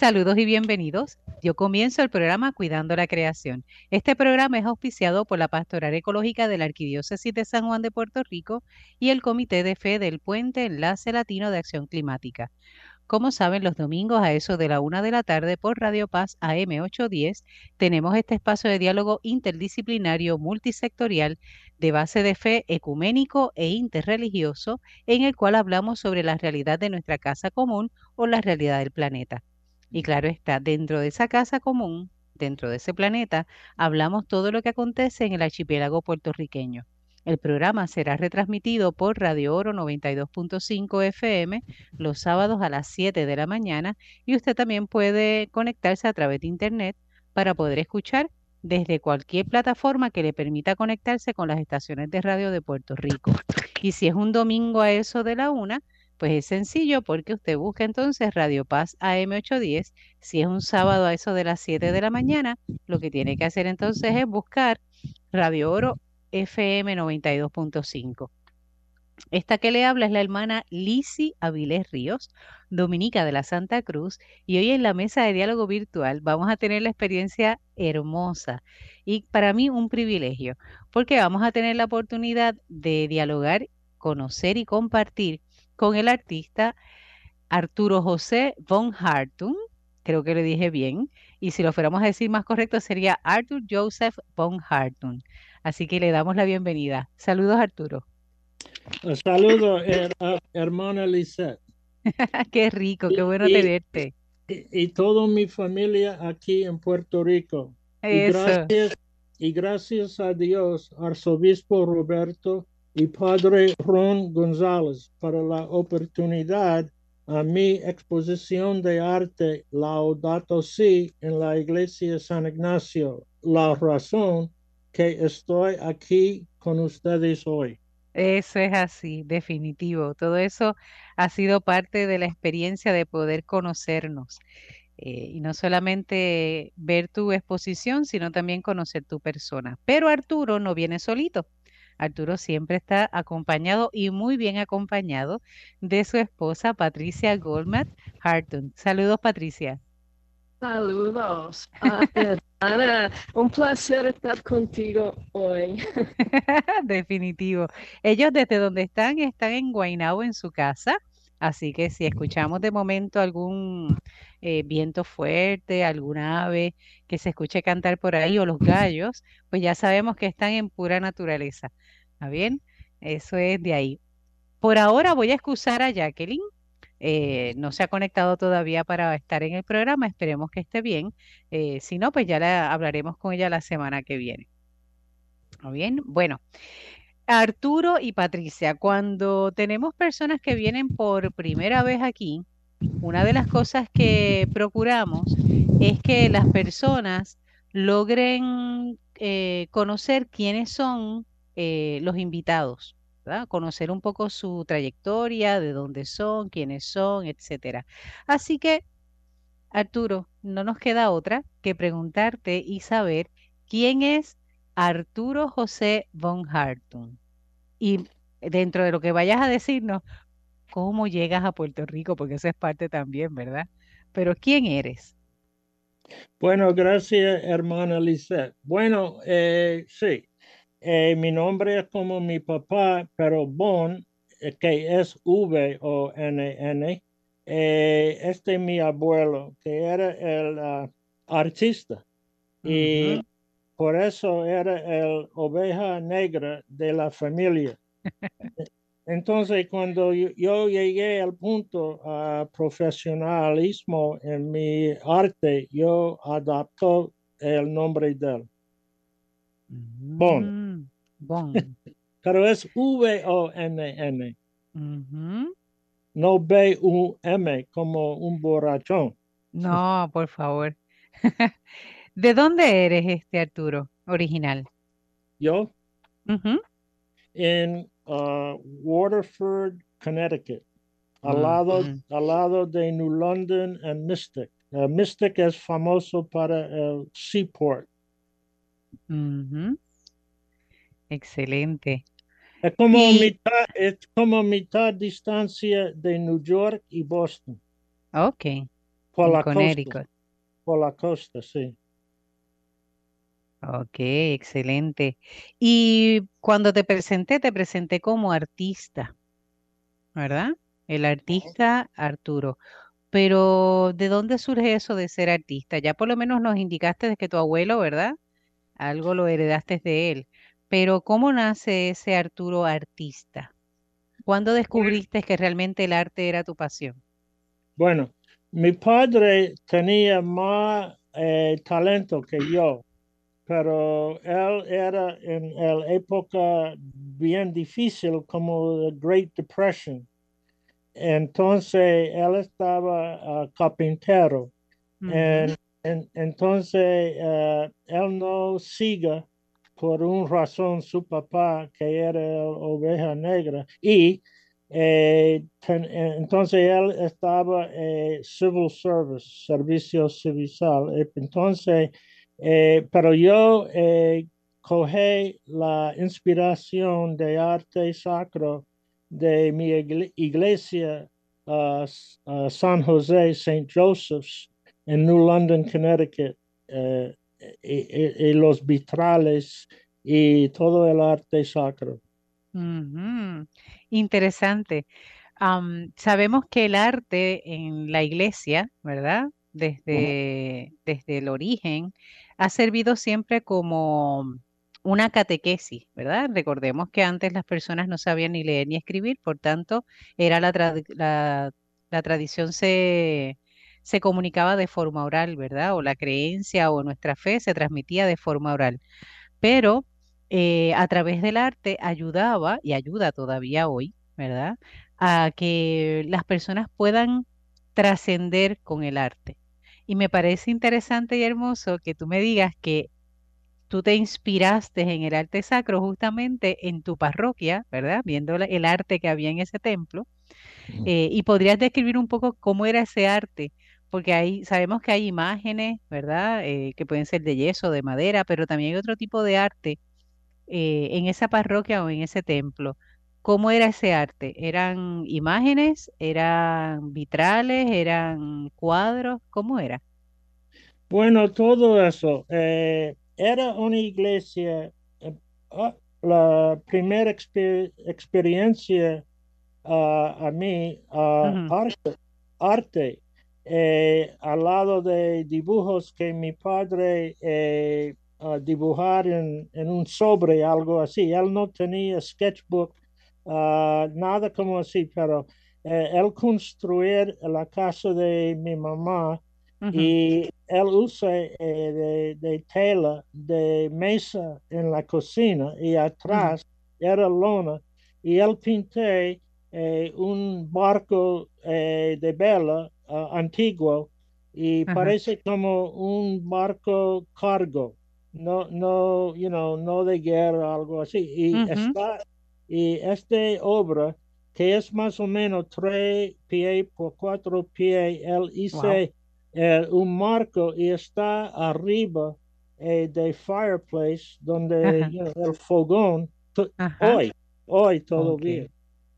Saludos y bienvenidos. Yo comienzo el programa Cuidando la Creación. Este programa es auspiciado por la Pastoral Ecológica de la Arquidiócesis de San Juan de Puerto Rico y el Comité de Fe del Puente Enlace Latino de Acción Climática. Como saben, los domingos a eso de la una de la tarde por Radio Paz AM 810 tenemos este espacio de diálogo interdisciplinario multisectorial de base de fe ecuménico e interreligioso en el cual hablamos sobre la realidad de nuestra casa común o la realidad del planeta. Y claro está, dentro de esa casa común, dentro de ese planeta, hablamos todo lo que acontece en el archipiélago puertorriqueño. El programa será retransmitido por Radio Oro 92.5 FM los sábados a las 7 de la mañana y usted también puede conectarse a través de Internet para poder escuchar desde cualquier plataforma que le permita conectarse con las estaciones de radio de Puerto Rico. Y si es un domingo a eso de la una, pues es sencillo porque usted busca entonces Radio Paz AM810. Si es un sábado a eso de las 7 de la mañana, lo que tiene que hacer entonces es buscar Radio Oro FM 92.5. Esta que le habla es la hermana Lisi Avilés Ríos, dominica de la Santa Cruz, y hoy en la mesa de diálogo virtual vamos a tener la experiencia hermosa y para mí un privilegio, porque vamos a tener la oportunidad de dialogar, conocer y compartir con el artista Arturo José von Hartung, creo que le dije bien, y si lo fuéramos a decir más correcto sería Arthur Joseph von Hartung. Así que le damos la bienvenida. Saludos Arturo. Saludos hermana Lisette. qué rico, qué bueno tenerte. Y, toda mi familia aquí en Puerto Rico. Y gracias, y gracias a Dios, arzobispo Roberto y Padre Ron González para la oportunidad a mi exposición de arte Laudato Si en la iglesia San Ignacio. La razón que estoy aquí con ustedes hoy. Eso es así, definitivo. Todo eso ha sido parte de la experiencia de poder conocernos. Eh, y no solamente ver tu exposición, sino también conocer tu persona. Pero Arturo no viene solito. Arturo siempre está acompañado y muy bien acompañado de su esposa Patricia Goldman Harton. Saludos, Patricia. Saludos. Ana, un placer estar contigo hoy. Definitivo. Ellos desde donde están, están en Guaynabo en su casa. Así que si escuchamos de momento algún eh, viento fuerte, alguna ave que se escuche cantar por ahí o los gallos, pues ya sabemos que están en pura naturaleza. ¿Está bien? Eso es de ahí. Por ahora voy a excusar a Jacqueline. Eh, no se ha conectado todavía para estar en el programa. Esperemos que esté bien. Eh, si no, pues ya la, hablaremos con ella la semana que viene. ¿Está bien? Bueno, Arturo y Patricia, cuando tenemos personas que vienen por primera vez aquí, una de las cosas que procuramos es que las personas logren eh, conocer quiénes son eh, los invitados, conocer un poco su trayectoria, de dónde son, quiénes son, etcétera. Así que, Arturo, no nos queda otra que preguntarte y saber quién es Arturo José von Hartung. Y dentro de lo que vayas a decirnos, cómo llegas a Puerto Rico, porque eso es parte también, ¿verdad? Pero ¿quién eres? Bueno, gracias, hermana Lisette. Bueno, eh, sí, eh, mi nombre es como mi papá, pero Bon, eh, que es V o N N, eh, este es mi abuelo, que era el ah, artista. Y por eso era el oveja negra de la familia. Entonces, cuando yo, llegué al punto a profesionalismo en mi arte, yo adapto el nombre de él. Bon. Mm, bon. Pero es V-O-N-N. No B-U-M como un borrachón. No, por favor. ¿De dónde eres este Arturo original? Yo. En uh, Waterford, Connecticut. Al, lado, al lado de New London and Mystic. Uh, Mystic es famoso para el seaport. Excelente. Es como, mitad, es como mitad distancia de New York y Boston. Ok, Por en la costa, por la costa, sí. Ok, excelente. Y cuando te presenté, te presenté como artista, ¿verdad? El artista Arturo. Pero, ¿de dónde surge eso de ser artista? Ya por lo menos nos indicaste de que tu abuelo, ¿verdad? Algo lo heredaste de él. Pero, ¿cómo nace ese Arturo artista? ¿Cuándo descubriste que realmente el arte era tu pasión? Bueno, mi padre tenía más eh, talento que yo, pero él era en la época bien difícil como la Great Depression. Entonces él estaba ah, carpintero. Ujú, En- en- entonces eh, él no sigue por una razón su papá que era oveja negra y eh, ten- eh, entonces él estaba eh, civil service, servicio civil. Entonces, eh, pero yo eh, cogí la inspiración de arte sacro de mi igle- iglesia ah, San José, St. Joseph's, en New London, Connecticut, eh, y, los vitrales y todo el arte sacro. Interesante. Sabemos que el arte en la iglesia, ¿verdad? Desde, desde el origen, ha servido siempre como una catequesis, ¿verdad? Recordemos que antes las personas no sabían ni leer ni escribir, por tanto, era la, trad- la, la tradición se, se comunicaba de forma oral, ¿verdad? O la creencia o nuestra fe se transmitía de forma oral pero eh, a través del arte ayudaba y ayuda todavía hoy, ¿verdad? A que las personas puedan trascender con el arte. Y me parece interesante y hermoso que tú me digas que tú te inspiraste en el arte sacro justamente en tu parroquia, ¿verdad? Viendo la- el arte que había en ese templo. Eh, y podrías describir un poco cómo era ese arte, porque ahí sabemos que hay imágenes, ¿verdad? Eh, que pueden ser de yeso, de madera, pero también hay otro tipo de arte eh, en esa parroquia o en ese templo. ¿Cómo era ese arte? ¿Eran imágenes? ¿Eran vitrales? ¿Eran cuadros? ¿Cómo era? Bueno, todo eso. eh, era una iglesia, eh, ah, la primera exper- experiencia ah, a mí, Ujú, arte, arte eh, al lado de dibujos que mi padre eh, dibujar en, en un sobre, algo así. Él no tenía sketchbook, ah, nada como así, pero eh, él construir la casa de mi mamá y él usa eh, de, de tela de mesa en la cocina y atrás era lona y él pinté eh, un barco eh, de vela ah, antiguo y parece como un barco cargo, no, no, you know, no de guerra, algo así. Y está, y esta obra, que es más o menos tres pies por cuatro pies, él wow, hizo eh, un marco y está arriba eh, de fireplace, donde ajá, el fogón, ajá, hoy, hoy todavía.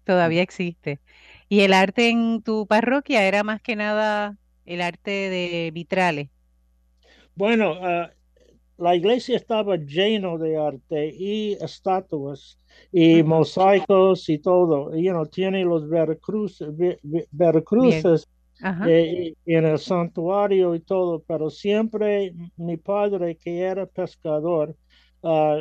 Todavía existe. ¿Y el arte en tu parroquia era más que nada el arte de vitrales? Bueno, ah, la iglesia estaba lleno de arte y estatuas y mosaicos y todo. You know, tiene los veracruces, ve- ve- Bien, veracruces ajá, eh, en el santuario y todo, pero siempre mi padre, que era pescador,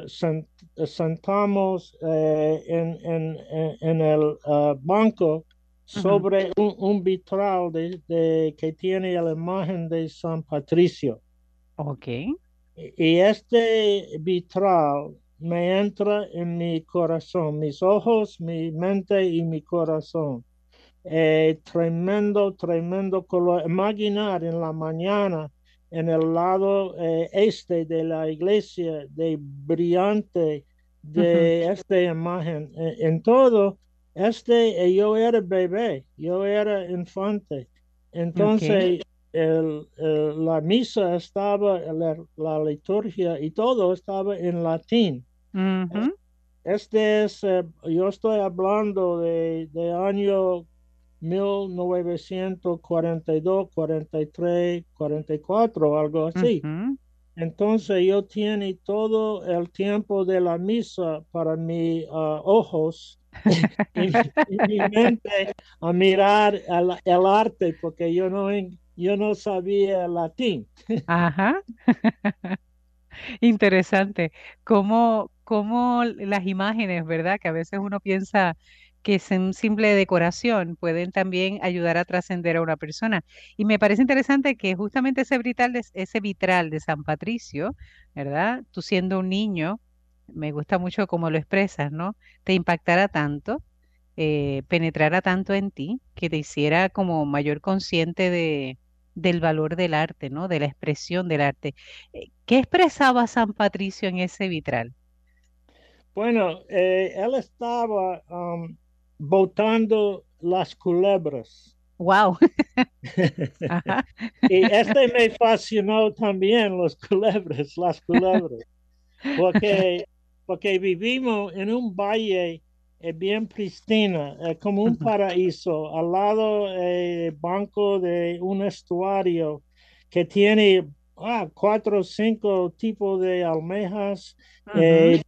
sen- sentamos eh, en, en- en- el ah, banco sobre un, un vitral de, de- que tiene la imagen de San Patricio. ok, Y este vitral me entra en mi corazón, mis ojos, mi mente y mi corazón. Eh, tremendo, tremendo color. Imaginar en la mañana en el lado eh, este de la iglesia, de brillante de esta imagen. Eh, en todo, este, eh, yo era bebé, yo era infante. Entonces, el- el- la misa estaba, la, la liturgia y todo estaba en latín. ujú, Este es, eh, yo estoy hablando de, de año 1942, 43, 44, algo así. Entonces yo tiene todo el tiempo de la misa para mis ah, ojos y, mi mente a mirar el, el, arte porque yo no, yo no sabía latín. Ajá. Interesante. Cómo, cómo las imágenes, ¿verdad? Que a veces uno piensa que son simple decoración, pueden también ayudar a trascender a una persona. Y me parece interesante que justamente ese vitral, de, ese vitral de San Patricio, ¿verdad? Tú siendo un niño, me gusta mucho cómo lo expresas, ¿no? Te impactara tanto, eh, penetrara tanto en ti, que te hiciera como mayor consciente de, del valor del arte, ¿no? De la expresión del arte. Eh, ¿Qué expresaba San Patricio en ese vitral? Bueno, eh, él estaba um, botando las culebras. Wow. y este me fascinó también, los culebras, las culebras, porque, porque vivimos en un valle eh, bien pristina, eh, como un paraíso, al lado del eh, banco de un estuario que tiene ah, cuatro o cinco tipos de almejas, uh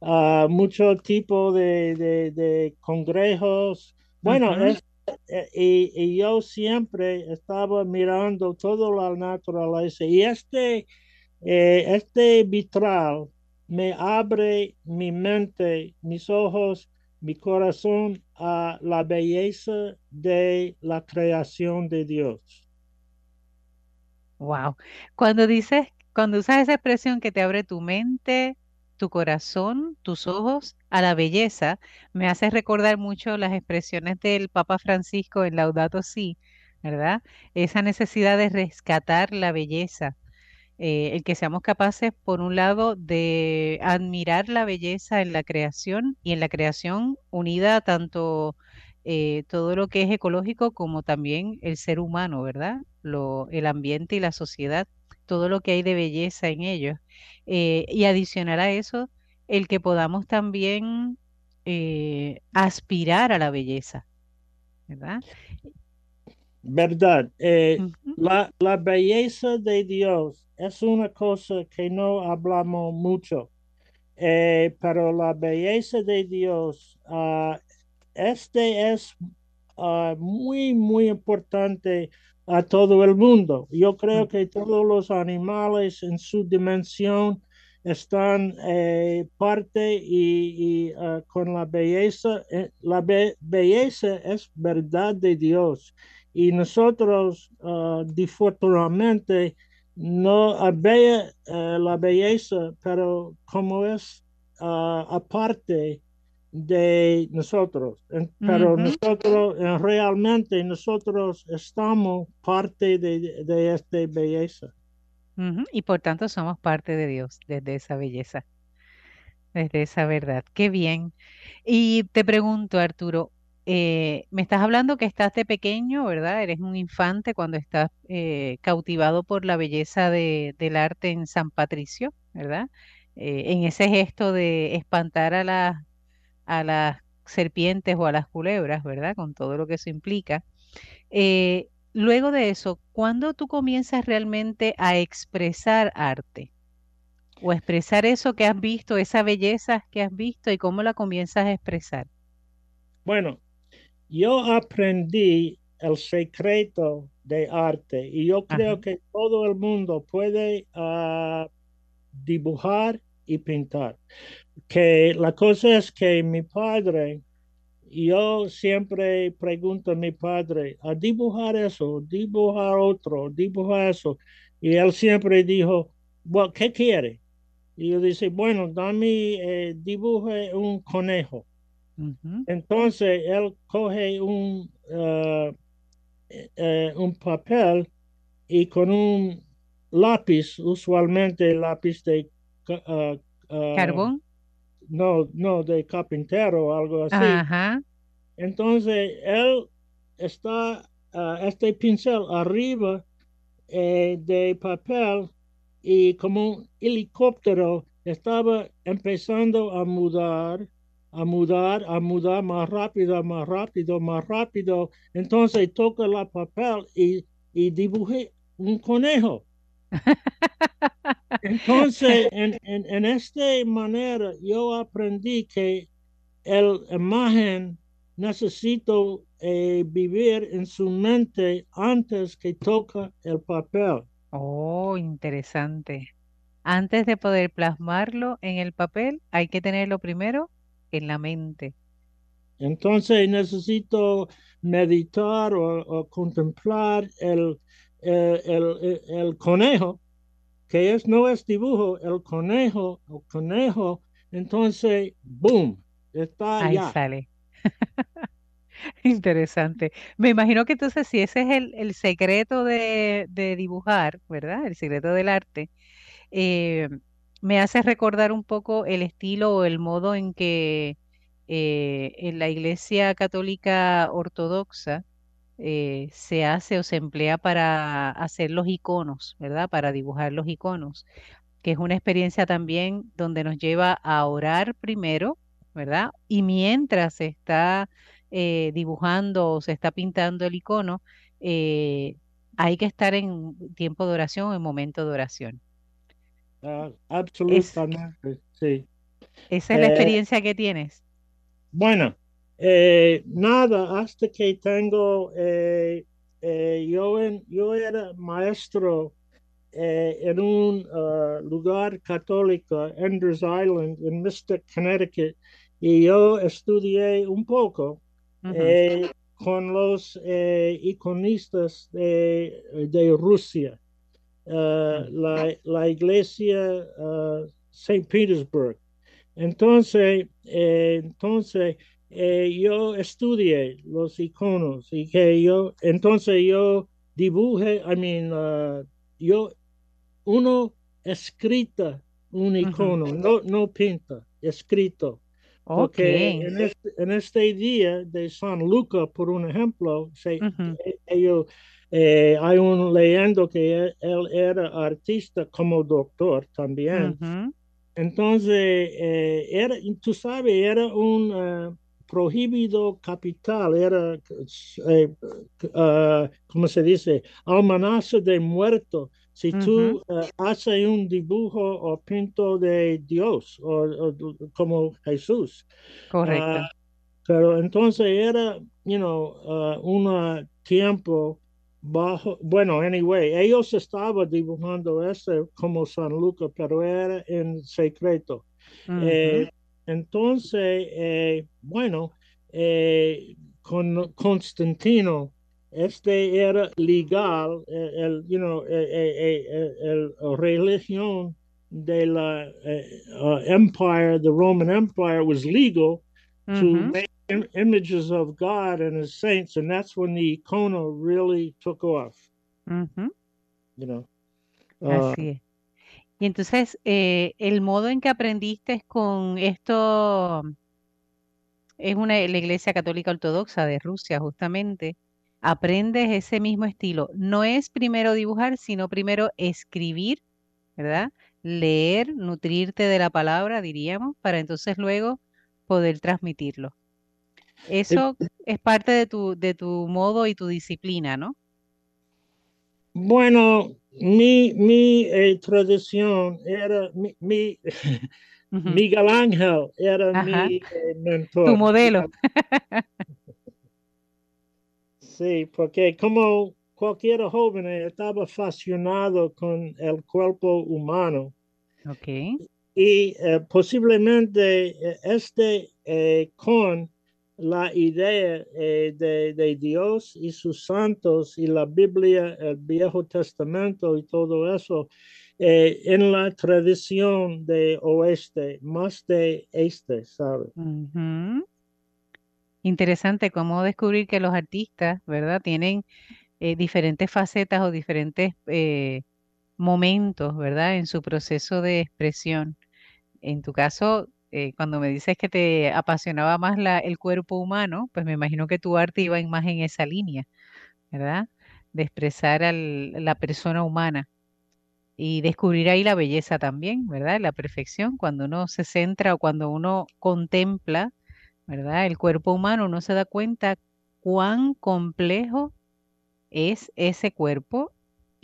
uh, mucho tipo de, de, congresos. Bueno, eh, y, yo siempre estaba mirando toda la naturaleza. Y este, eh, este vitral me abre mi mente, mis ojos, mi corazón a la belleza de la creación de Dios. Wow. Cuando dices, cuando usas esa expresión que te abre tu mente, tu corazón, tus ojos a la belleza, me hace recordar mucho las expresiones del Papa Francisco en Laudato Si, ¿verdad? Esa necesidad de rescatar la belleza, eh, el que seamos capaces, por un lado, de admirar la belleza en la creación y en la creación unida tanto eh, todo lo que es ecológico como también el ser humano, ¿verdad? Lo, el ambiente y la sociedad, todo lo que hay de belleza en ellos. Eh, y adicional a eso, el que podamos también aspirar a la belleza, ¿verdad? Verdad. Eh, la, la, belleza de Dios es una cosa que no hablamos mucho, pero la belleza de Dios, uh, este es uh, muy, muy importante a todo el mundo. Yo creo que todos los animales en su dimensión están eh, parte y, ah, con la belleza. Eh, la belleza es verdad de Dios y nosotros uh, no ve eh, la belleza, pero como es aparte de nosotros, pero nosotros eh, realmente nosotros estamos parte de, de esta belleza. Y por tanto somos parte de Dios desde esa belleza, desde esa verdad. Qué bien. Y te pregunto, Arturo, eh, me estás hablando que estás de pequeño, ¿verdad? Eres un infante cuando estás eh, cautivado por la belleza de, del arte en San Patricio, ¿verdad? en ese gesto de espantar a las serpientes o a las culebras, ¿verdad? Con todo lo que eso implica. Eh, luego de eso, ¿cuándo tú comienzas realmente a expresar arte? O expresar eso que has visto, esa belleza que has visto y cómo la comienzas a expresar. Bueno, yo aprendí el secreto de arte y yo creo que todo el mundo puede ah, dibujar y pintar que la cosa es que mi padre, yo siempre pregunto a mi padre, a dibujar eso, dibujar otro, dibujar eso. Y él siempre dijo, bueno, ¿qué quiere? Y yo dice, bueno, dame, eh, dibuje un conejo. Entonces él coge un, uh, eh, un papel y con un lápiz, usualmente lápiz de uh, carbón no, no, de carpintero o algo así. Entonces, él está, este pincel arriba eh, de papel y como un helicóptero estaba empezando a mudar, a mudar, a mudar más rápido, más rápido, más rápido. Entonces toca la papel y, y dibujé un conejo. Entonces, en, en, en esta manera, yo aprendí que el imagen necesito eh, vivir en su mente antes que toca el papel. Oh, interesante. Antes de poder plasmarlo en el papel, hay que tenerlo primero en la mente. Entonces necesito meditar o, o contemplar el, el, el, el, conejo, que es, no es dibujo, el conejo, el conejo, entonces, boom, está Ahí ya. sale. Interesante. Me imagino que entonces si ese es el, el secreto de, de dibujar, ¿verdad? El secreto del arte, eh, me hace recordar un poco el estilo o el modo en que eh, en la Iglesia Católica Ortodoxa eh, se hace o se emplea para hacer los iconos, ¿verdad? Para dibujar los iconos, que es una experiencia también donde nos lleva a orar primero, ¿verdad? Y mientras se está eh, dibujando o se está pintando el icono, hay que estar en tiempo de oración en momento de oración. Ah, Es, absolutamente, sí. esa es la Eh, experiencia que tienes. bueno, eh, nada, hasta que tengo, eh, eh, yo, en- yo era maestro eh, en un ah, lugar católico, Enders Island, en Mystic, Connecticut, y yo estudié un poco con los eh, iconistas de, de Rusia, ah, la, la iglesia St. Petersburg. Entonces, eh, entonces eh, yo estudié los iconos y que yo, entonces yo dibujé, I mean, uh, yo, uno escrita un icono, no, no pinta, escrito. Ok. Porque en este, en este día de San Luca, por un ejemplo, se, ellos, eh, hay un leyendo que él, él era artista como doctor también. ujú, Entonces, eh, era, tú sabes, era un eh, prohibido capital, era, ah, ¿cómo se dice? Almanazo de muerto. Si ujú, tú haces un dibujo o pinto de Dios o, o como Jesús, Correcto. ah, pero entonces era, you know, uh, un tiempo bajo, bueno, anyway, ellos estaban dibujando ese como San Lucas, pero era en secreto. Eh, entonces, eh, bueno, eh, con Constantino, este era legal, el, you know, el, el religión de la uh, empire, the Roman Empire was legal to ujú. make im- images of God and his saints, and that's when the icono really took off, ujú, you know. Uh, Así es. Y entonces, eh, el modo en que aprendiste con esto es una, la Iglesia Católica Ortodoxa de Rusia, justamente. Aprendes ese mismo estilo. No es primero dibujar, sino primero escribir, ¿verdad? Leer, nutrirte de la palabra, diríamos, para entonces luego poder transmitirlo. eh, Eso es parte de tu, de tu modo y tu disciplina, ¿no? bueno, mi, mi eh, tradición era, mi, mi. Miguel Ángel era Ajá. mi eh, Tu mentor. modelo. Sí, porque como cualquier joven eh, estaba fascinado con el cuerpo humano Ok. Y eh, posiblemente eh, este eh, con la idea de, Dios y sus santos y la Biblia, el Viejo Testamento y todo eso, en la tradición de oeste, más de este, ¿sabes? Interesante cómo descubrir que los artistas, ¿verdad? Tienen diferentes facetas o diferentes momentos, ¿verdad? En su proceso de expresión. En tu caso, eh, cuando me dices que te apasionaba más la, el cuerpo humano, pues me imagino que tu arte iba más en esa línea, ¿verdad? De expresar al- la persona humana y descubrir ahí la belleza también, ¿verdad? La perfección, cuando uno se centra o cuando uno contempla ¿verdad? El cuerpo humano no se da cuenta cuán complejo es ese cuerpo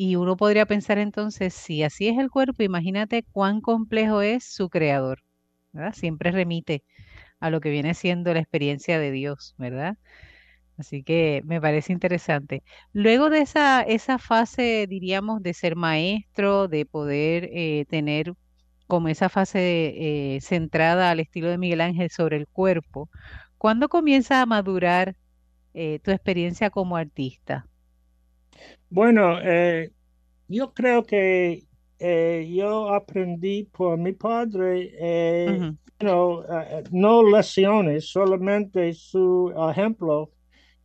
y uno podría pensar entonces, si así es el cuerpo, imagínate cuán complejo es su creador, ¿verdad? Siempre remite a lo que viene siendo la experiencia de Dios, ¿verdad? Así que me parece interesante. Luego de esa, esa fase, diríamos, de ser maestro, de poder eh, tener como esa fase eh, centrada al estilo de Miguel Ángel sobre el cuerpo, ¿cuándo comienza a madurar eh, tu experiencia como artista? Bueno, eh, yo creo que eh, yo aprendí por mi padre, eh, Ujú, you know, eh, no lecciones, solamente su ejemplo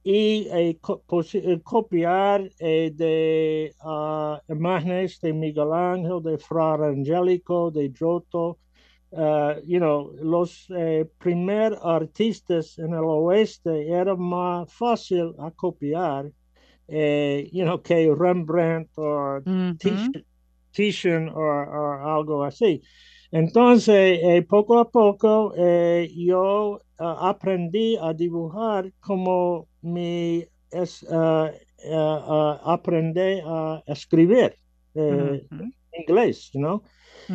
y eh, co- copiar de ah, imágenes de Miguel Ángel, de Fra Angelico, de Giotto. You know, los eh, primer artistas en el oeste era más fácil a copiar eh, you know, que Rembrandt o ujú, Titian o, o algo así. Entonces, eh, poco a poco, eh, yo aprendí a dibujar como mi es, ah, aprendí a escribir eh, inglés, ¿no?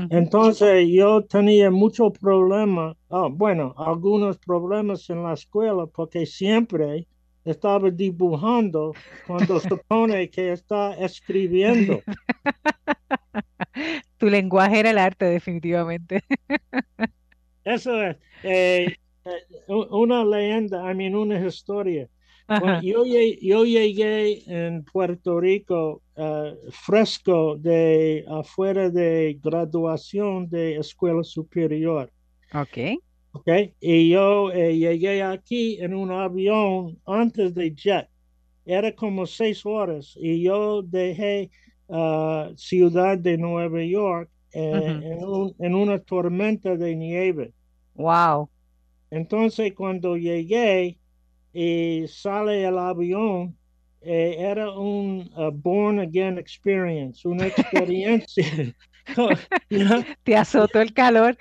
Entonces yo tenía muchos problemas, ah, bueno, algunos problemas en la escuela porque siempre estaba dibujando cuando supone que está escribiendo. Tu lenguaje era el arte, definitivamente. Eso es eh, eh, una leyenda, I mean, una historia. Bueno, yo, lle- yo llegué en Puerto Rico eh, fresco de afuera de graduación de escuela superior. ok. Ok, y yo eh, llegué aquí en un avión antes de jet. Era como seis horas y yo dejé uh, Ciudad de Nueva York eh, en, un- en una tormenta de nieve. Wow. Entonces, cuando llegué y sale el avión, eh, era un uh, born again experience, una experiencia. you know, Te azotó el calor.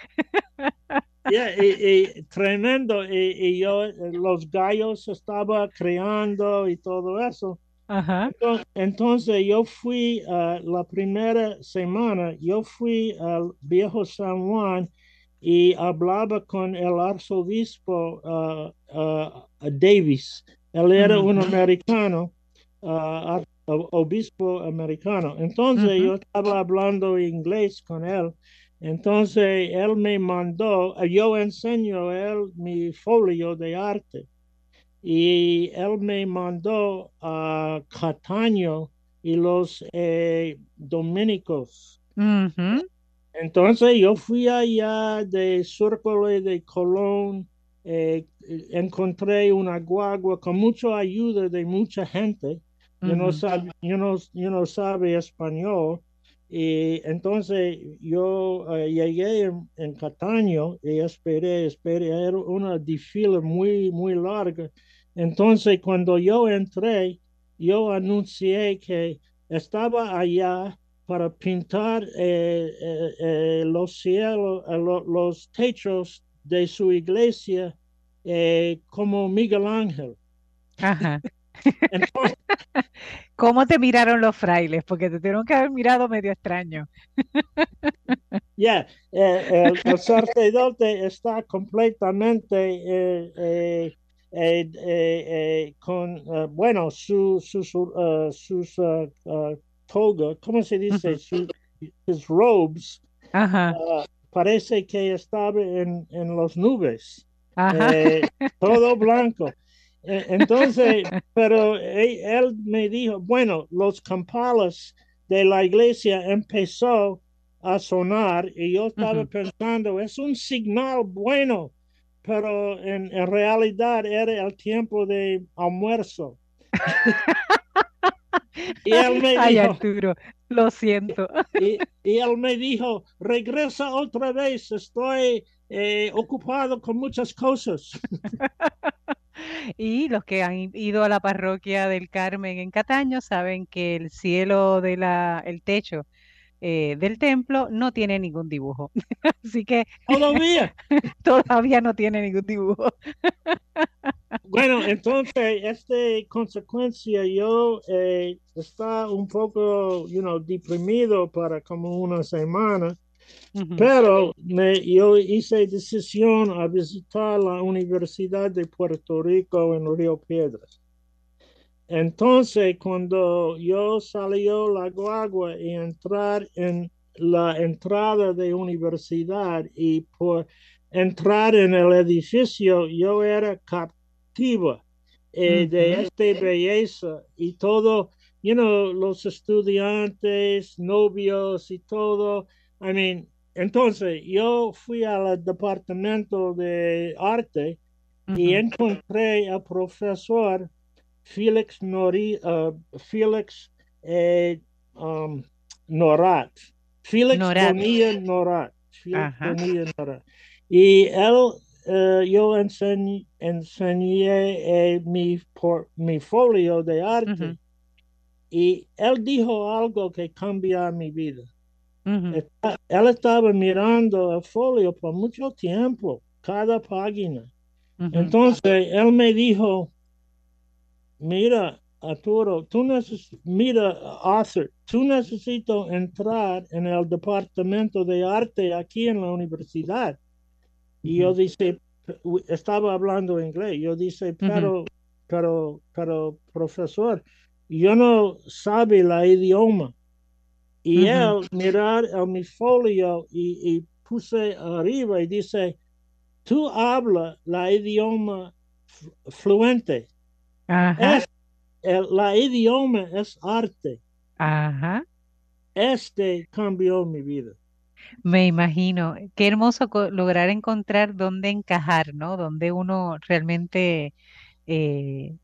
Yeah, y, y tremendo. Y, y yo, los gallos estaba creando y todo eso. Ajá. Entonces, entonces yo fui uh, la primera semana, yo fui al viejo San Juan y hablaba con el arzobispo uh, uh, Davis. Él era un americano, uh, obispo americano. Entonces yo estaba hablando inglés con él. Entonces él me mandó, yo enseño a él mi folio de arte y él me mandó a Cataño y los eh, dominicos. Entonces yo fui allá de Círculo de Colón, eh, encontré una guagua con mucha ayuda de mucha gente. Yo no, ujú. sab, yo no, yo no sabe español. Y entonces yo eh, llegué en, en Cataño y esperé, esperé, era una fila muy, muy larga. Entonces cuando yo entré, yo anuncié que estaba allá para pintar eh, eh, eh, los cielos, eh, lo- los techos de su iglesia eh, como Miguel Ángel. Ajá. Entonces, ¿Cómo te miraron los frailes? Porque te tuvieron que haber mirado medio extraño. ya, eh, el, el sacerdote está completamente eh, eh, eh, eh, eh, con, bueno, su, su- su, eh, sus uh, uh, toga, ¿cómo se dice? Ujú. Su- sus robes, Ajá, uh, parece que estaba en, en las nubes. ajá. todo blanco. Eh, Entonces, pero él, él me dijo, bueno, los campales de la iglesia empezó a sonar y yo estaba pensando, es un signal bueno, pero en, en realidad era el tiempo de almuerzo. Y él me Ay, dijo, Arturo, lo siento. y, y él me dijo, regresa otra vez, estoy eh, ocupado con muchas cosas. Y los que han ido a la parroquia del Carmen en Cataño saben que el cielo de la, el techo eh, del templo no tiene ningún dibujo. Así que Todavía. todavía no tiene ningún dibujo. Bueno, entonces, esta consecuencia, yo eh, está un poco, you know, deprimido para como una semana, Pero me, yo hice decisión a visitar la Universidad de Puerto Rico en Río Piedras. Entonces, cuando yo salió la guagua y entrar en la entrada de universidad y por entrar en el edificio, yo era captiva eh, de esta belleza y todo, you know, los estudiantes, novios y todo. I mean, entonces yo fui al departamento de arte y encontré al profesor Felix Nori, uh, Felix eh, um, Norat. Felix Norat. Norat. Norat. Y él, eh, yo enseñ- enseñé eh, mi, por, mi folio de arte y él dijo algo que cambió mi vida. Está- él estaba mirando el folio por mucho tiempo, cada página. Entonces él me dijo, mira, Arturo, tú necesitas, mira, Arthur, tú necesitas entrar en el departamento de arte aquí en la universidad. Y yo dice, estaba hablando inglés, yo Ujú. pero, pero, pero, profesor, yo no sabe la idioma. Y Ujú. él mirar mi folio y, y puse arriba y dice, tú hablas la idioma fluente. Ajá, Es, el, la idioma es arte. ajá. Este cambió mi vida. Me imagino. Qué hermoso lograr encontrar dónde encajar, ¿no? Donde uno realmente eh,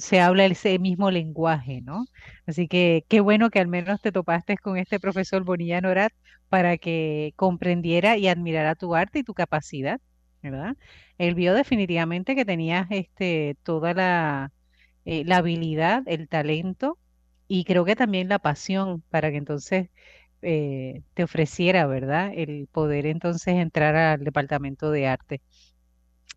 se habla ese mismo lenguaje, ¿no? Así que qué bueno que al menos te topaste con este profesor Bonilla Norat para que comprendiera y admirara tu arte y tu capacidad, ¿verdad? Él vio definitivamente que tenías este, toda la, eh, la habilidad, el talento y creo que también la pasión para que entonces eh, te ofreciera, ¿verdad? El poder entonces entrar al departamento de arte.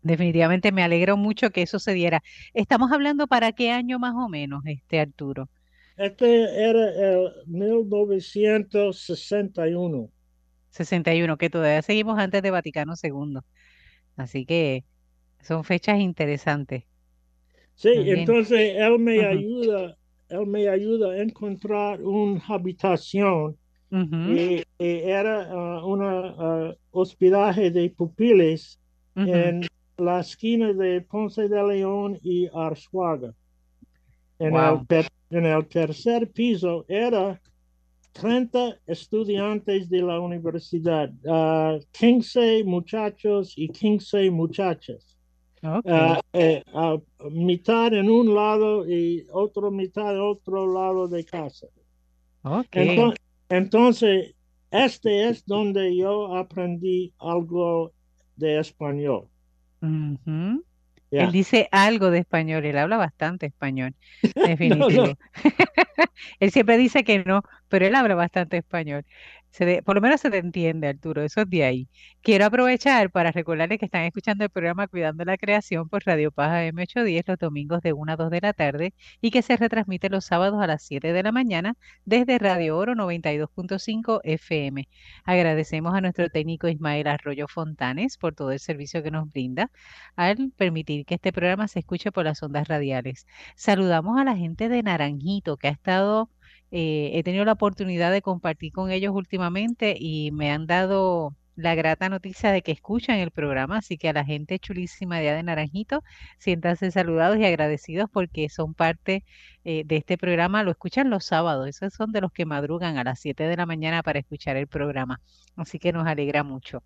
Definitivamente me alegro mucho que eso se diera. Estamos hablando para qué año más o menos, este Arturo. Este era el 1961. 61, que todavía seguimos antes de Vaticano II. Así que son fechas interesantes. Sí, entonces él me ayuda, él me ayuda a encontrar una habitación y, y era uh, una uh, hospedaje de pupiles en la esquina de Ponce de León y Arzuaga. En el, Wow. ter- en el tercer piso era 30 estudiantes de la universidad, uh, 15 muchachos y 15 muchachas. Ah, eh, ah, mitad en un lado y otro mitad en otro lado de casa. Entonces, entonces, este es donde yo aprendí algo de español. Él dice algo de español, él habla bastante español, No, no. definitivo. Él siempre dice que no, pero él habla bastante español. Se de- por lo menos se te entiende, Arturo, eso es de ahí. Quiero aprovechar para recordarles que están escuchando el programa Cuidando la Creación por Radio Paja M810 los domingos de 1 a 2 de la tarde y que se retransmite los sábados a las 7 de la mañana desde Radio Oro 92.5 FM. Agradecemos a nuestro técnico Ismael Arroyo Fontanes por todo el servicio que nos brinda al permitir que este programa se escuche por las ondas radiales. Saludamos a la gente de Naranjito que ha estado, eh, he tenido la oportunidad de compartir con ellos últimamente y me han dado la grata noticia de que escuchan el programa, así que a la gente chulísima de de Naranjito, siéntanse saludados y agradecidos porque son parte eh, de este programa, lo escuchan los sábados, esos son de los que madrugan a las 7 de la mañana para escuchar el programa, así que nos alegra mucho.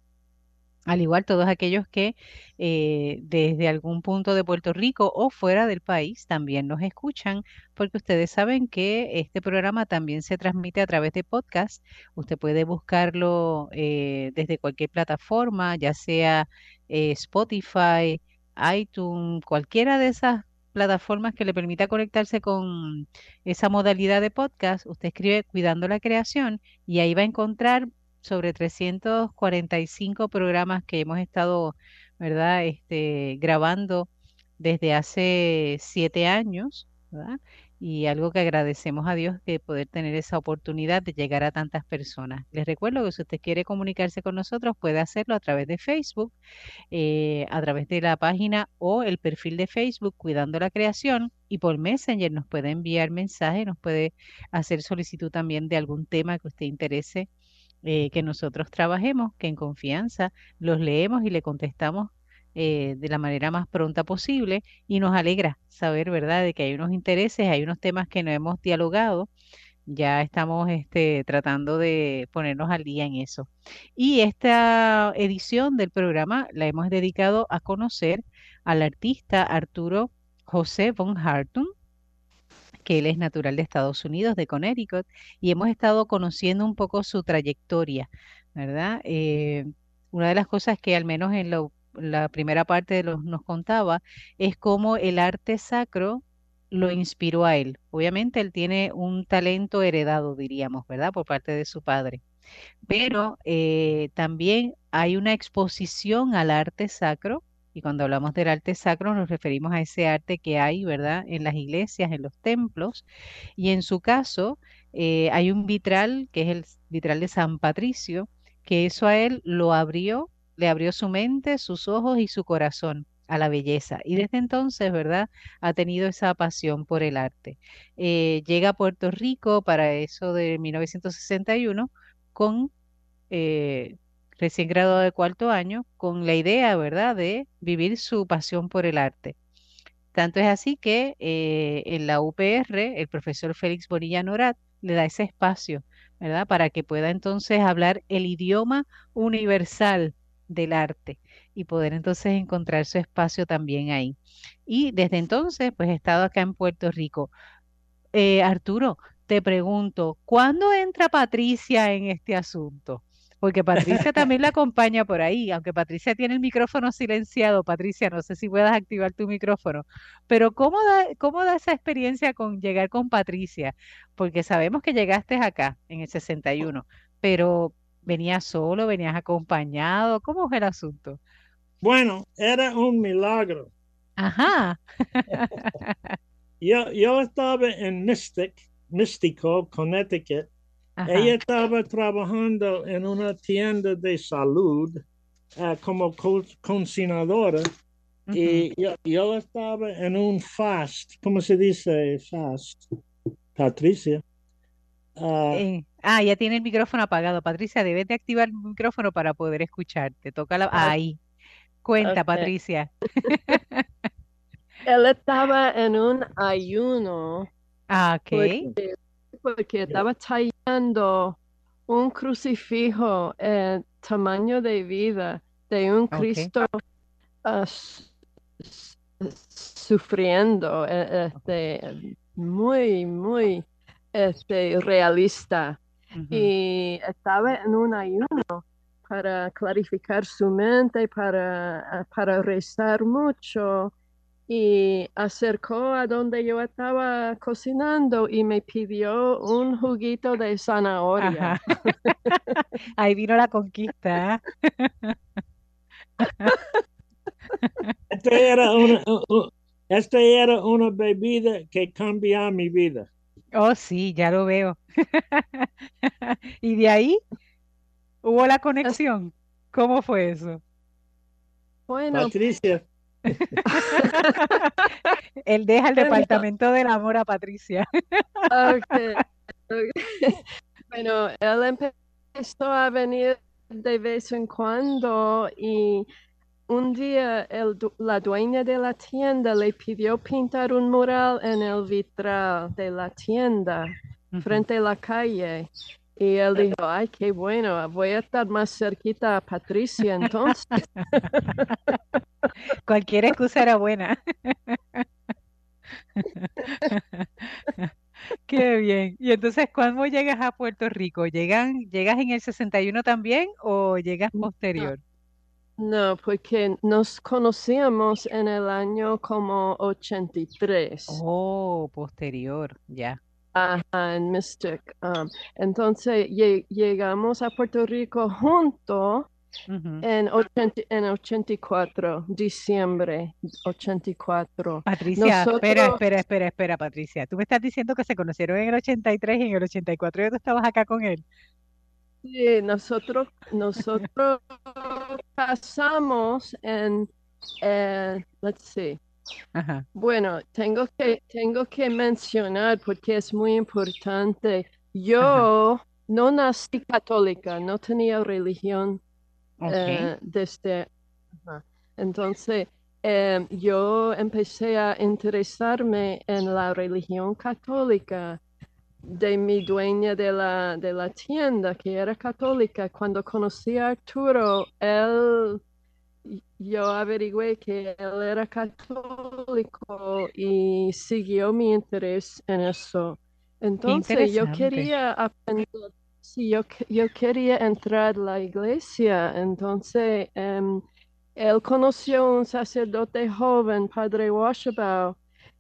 Al igual todos aquellos que eh, desde algún punto de Puerto Rico o fuera del país también nos escuchan, porque ustedes saben que este programa también se transmite a través de podcast. Usted puede buscarlo eh, desde cualquier plataforma, ya sea eh, Spotify, iTunes, cualquiera de esas plataformas que le permita conectarse con esa modalidad de podcast, usted escribe Cuidando la Creación y ahí va a encontrar sobre 345 programas que hemos estado, ¿verdad? Este, grabando desde hace siete años. Y algo que agradecemos a Dios de poder tener esa oportunidad de llegar a tantas personas. Les recuerdo que si usted quiere comunicarse con nosotros, puede hacerlo a través de Facebook, eh, a través de la página o el perfil de Facebook Cuidando la Creación y por Messenger nos puede enviar mensajes, nos puede hacer solicitud también de algún tema que usted interese eh, que nosotros trabajemos, que en confianza los leemos y le contestamos eh, de la manera más pronta posible y nos alegra saber, ¿verdad?, de que hay unos intereses, hay unos temas que no hemos dialogado. Ya estamos este, tratando de ponernos al día en eso. Y esta edición del programa la hemos dedicado a conocer al artista Arturo José von Hartung, que él es natural de Estados Unidos, de Connecticut, y hemos estado conociendo un poco su trayectoria, ¿verdad? Eh, una de las cosas que al menos en la primera parte de los, nos contaba es cómo el arte sacro lo inspiró a él. Obviamente él tiene un talento heredado, diríamos, ¿verdad? Por parte de su padre. Pero eh, también hay una exposición al arte sacro y cuando hablamos del arte sacro nos referimos a ese arte que hay, ¿verdad?, en las iglesias, en los templos. Y en su caso, eh, hay un vitral, que es el vitral de San Patricio, que eso a él lo abrió, le abrió su mente, sus ojos y su corazón a la belleza. Y desde entonces, ¿verdad? Ha tenido esa pasión por el arte. Eh, llega a Puerto Rico para eso de 1961 con eh, recién graduado de cuarto año, con la idea, ¿verdad?, de vivir su pasión por el arte. Tanto es así que eh, en la UPR, el profesor Félix Bonilla Norat le da ese espacio, ¿verdad?, para que pueda entonces hablar el idioma universal del arte y poder entonces encontrar su espacio también ahí. Y desde entonces, pues he estado acá en Puerto Rico. Eh, Arturo, te pregunto, ¿cuándo entra Patricia en este asunto? Porque Patricia también la acompaña por ahí, aunque Patricia tiene el micrófono silenciado. Patricia, no sé si puedas activar tu micrófono, pero ¿cómo da, cómo da esa experiencia con llegar con Patricia? Porque sabemos que llegaste acá en el 61, pero ¿venías solo, venías acompañado? ¿Cómo es el asunto? Bueno, era un milagro. Ajá. yo, yo estaba en Mystic, Mystico, Connecticut, ella estaba trabajando en una tienda de salud uh, como cocinadora y yo, yo, estaba en un fast, ¿cómo se dice fast? Patricia. Uh, eh, ah, ya tiene el micrófono apagado. Patricia, debes de activar el micrófono para poder escucharte. Toca la... ahí. Cuenta, Patricia. Él estaba en un ayuno. Ah, ok porque estaba tallando un crucifijo en tamaño de vida de un Cristo ah, sufriendo, e, este, muy, muy este, realista. Y estaba en un ayuno para clarificar su mente, para, para rezar mucho y acercó a donde yo estaba cocinando y me pidió un juguito de zanahoria. Ahí vino la conquista. este, era una, este era una bebida que cambia mi vida. Oh, sí, ya lo veo. y de ahí hubo la conexión. ¿Cómo fue eso? Bueno, Patricia, él deja el departamento del amor a Patricia. Bueno, él empezó a venir de vez en cuando y un día la dueña de la tienda le pidió pintar un mural en el vitral de la tienda frente a la calle. Y él dijo, ay, qué bueno, voy a estar más cerquita a Patricia entonces. Cualquier excusa era buena. Qué bien. Y entonces, ¿cuándo llegas a Puerto Rico? ¿Llegan, ¿Llegas en el 61 también o llegas posterior? No, porque nos conocíamos en el año como 83. Oh, posterior, ya. Ajá, en Mystic. Um, entonces llegamos a Puerto Rico juntos en, 80, en 84, diciembre 84. Patricia, espera, espera, espera, espera, Patricia. Tú me estás diciendo que se conocieron en el 83 y en el 84 y tú estabas acá con él. Sí, nosotros, nosotros pasamos en, eh, let's see. Bueno, tengo que, tengo que mencionar porque es muy importante. Yo no nací católica, no tenía religión eh, desde. Entonces, em, yo empecé a interesarme en la religión católica de mi dueña de la, de la tienda, que era católica. Cuando conocí a Arturo, él, yo averigüé que él era católico y siguió mi interés en eso. Entonces yo quería aprender, sí, yo, yo quería entrar a la iglesia. Entonces em, él conoció un sacerdote joven, Padre Washabaugh,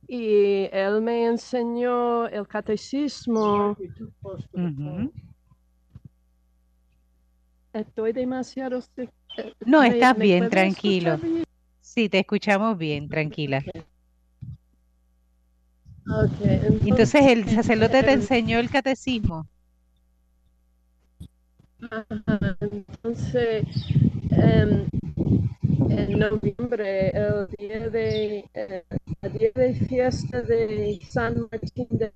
y él me enseñó el catecismo. Estoy demasiado... Eh, no, estás bien, tranquilo. Sí, te escuchamos bien, tranquila. entonces, el sacerdote te enseñó el catecismo. entonces, em, en noviembre, el día de, eh, el día de fiesta de San Martín de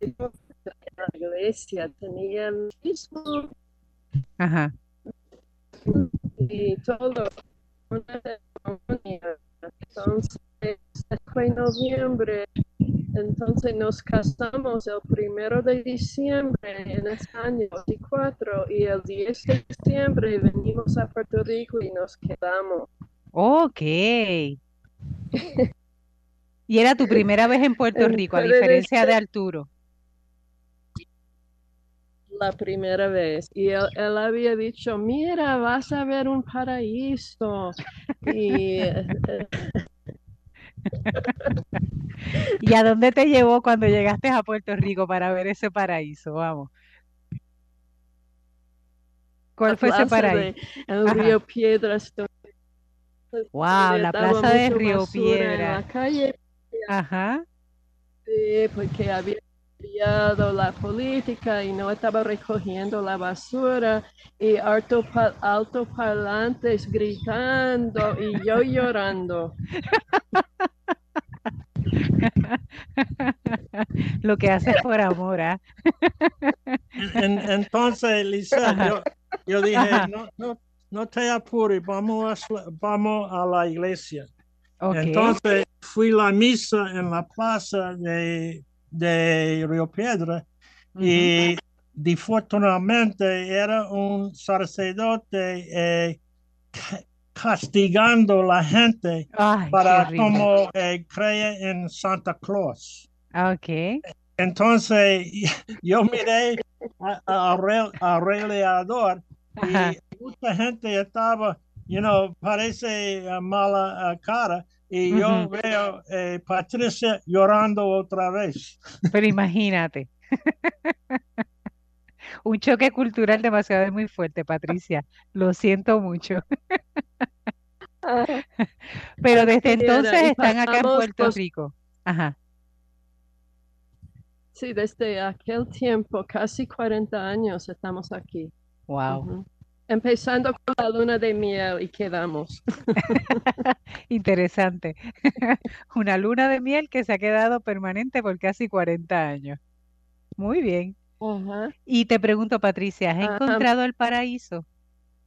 la iglesia tenía el mismo Ajá. y todo entonces fue en noviembre entonces nos casamos el primero de diciembre en ese año 24 y el 10 de diciembre venimos a Puerto Rico y nos quedamos. Ok. y era tu primera vez en Puerto Rico, a diferencia de Arturo. La primera vez. Y él, había dicho, mira, vas a ver un paraíso. y ¿Y a dónde te llevó cuando llegaste a Puerto Rico para ver ese paraíso? Vamos. ¿Cuál fue ese paraíso? En Río Piedras. Wow, la plaza de Río Piedras. Ajá. Sí, porque había cambiado la política y no estaba recogiendo la basura y alto, alto parlantes gritando y yo llorando. Lo que haces por amor, ¿ah? entonces, Lisa, yo, dije, no, no, te apures, vamos a, vamos a la iglesia. Entonces fui a la misa en la plaza de, de Río Piedra. Y desafortunadamente era un sacerdote eh, castigando la gente para como eh, creer en Santa Claus. Ok. Entonces yo miré alrededor y mucha gente estaba, you know, parece mala cara y yo veo eh, Patricia llorando otra vez. Pero imagínate. Un choque cultural demasiado muy fuerte, Patricia. Lo siento mucho. Pero desde entonces están acá en Puerto Rico. Ajá. Sí, desde aquel tiempo, casi 40 años estamos aquí. Wow. Empezando con la luna de miel y quedamos. Interesante. Una luna de miel que se ha quedado permanente por casi 40 años. Muy bien. Y te pregunto, Patricia, ¿has encontrado el paraíso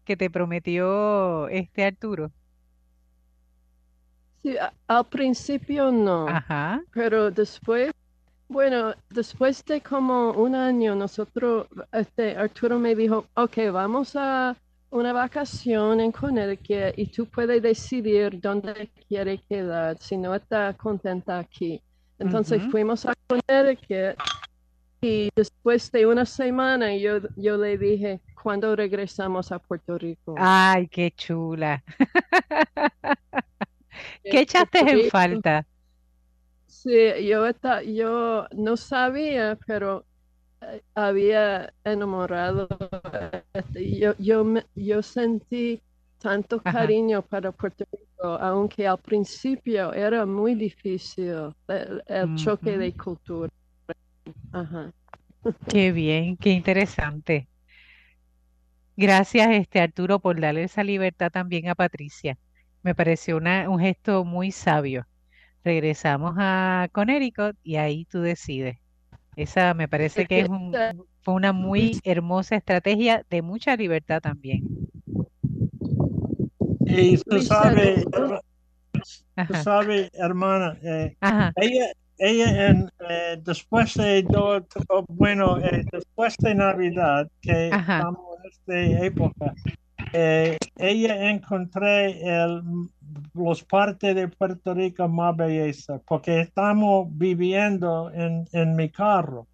que te prometió este Arturo? Sí, al principio no, Ajá. pero después, bueno, después de como un año, nosotros, este, Arturo me dijo, ok, vamos a una vacación en Connecticut y tú puedes decidir dónde quieres quedar, si no está contenta aquí. Entonces fuimos a Connecticut y después de una semana yo, yo le dije, cuando regresamos a Puerto Rico. Ay, qué chula. ¿Qué echaste en falta? Sí, yo, está, yo no sabía, pero eh, había enamorado. Este, yo, yo, yo sentí tanto cariño para Puerto Rico, aunque al principio era muy difícil el, choque de cultura. Ajá. Qué bien, qué interesante. Gracias, este Arturo, por darle esa libertad también a Patricia. Me pareció una, un gesto muy sabio. Regresamos a Connecticut y ahí tú decides. Esa me parece que es fue una muy hermosa estrategia de mucha libertad también. Y tú sabes, tú sabes, hermana, eh, ella, ella en, eh, después de bueno, eh, después de Navidad, que estamos en esta época, ella encontré el, los partes de Puerto Rico más belleza, porque estamos viviendo en, en mi carro.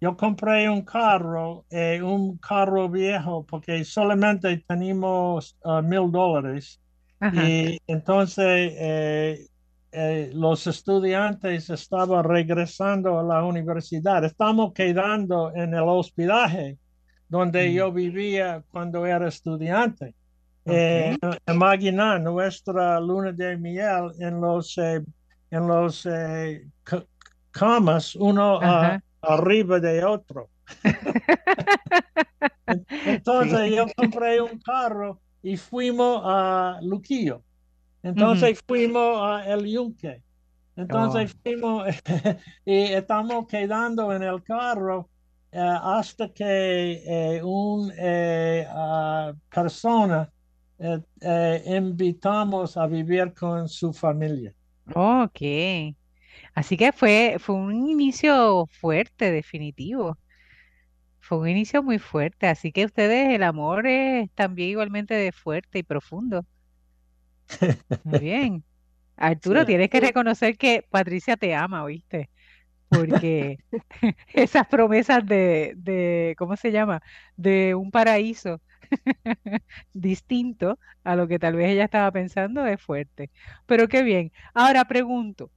Yo compré un carro, eh, un carro viejo, porque solamente tenemos ah, mil dólares. Y entonces eh, eh, los estudiantes estaban regresando a la universidad. Estamos quedando en el hospedaje donde yo vivía cuando era estudiante. imagina nuestra luna de miel en los, en los camas, uno arriba de otro. Entonces yo compré un carro y fuimos a Luquillo. Entonces fuimos a El Yunque. Entonces oh. fuimos y estamos quedando en el carro eh, hasta que eh, una eh, persona invitamos a vivir con su familia. Ok. Así que fue, fue un inicio fuerte, definitivo. Fue un inicio muy fuerte. Así que ustedes, el amor es también igualmente de fuerte y profundo. Muy bien. Arturo, tienes que reconocer que Patricia te ama, ¿oíste? Porque esas promesas de, de, ¿cómo se llama? De un paraíso distinto a lo que tal vez ella estaba pensando es fuerte. Pero qué bien. Ahora pregunto,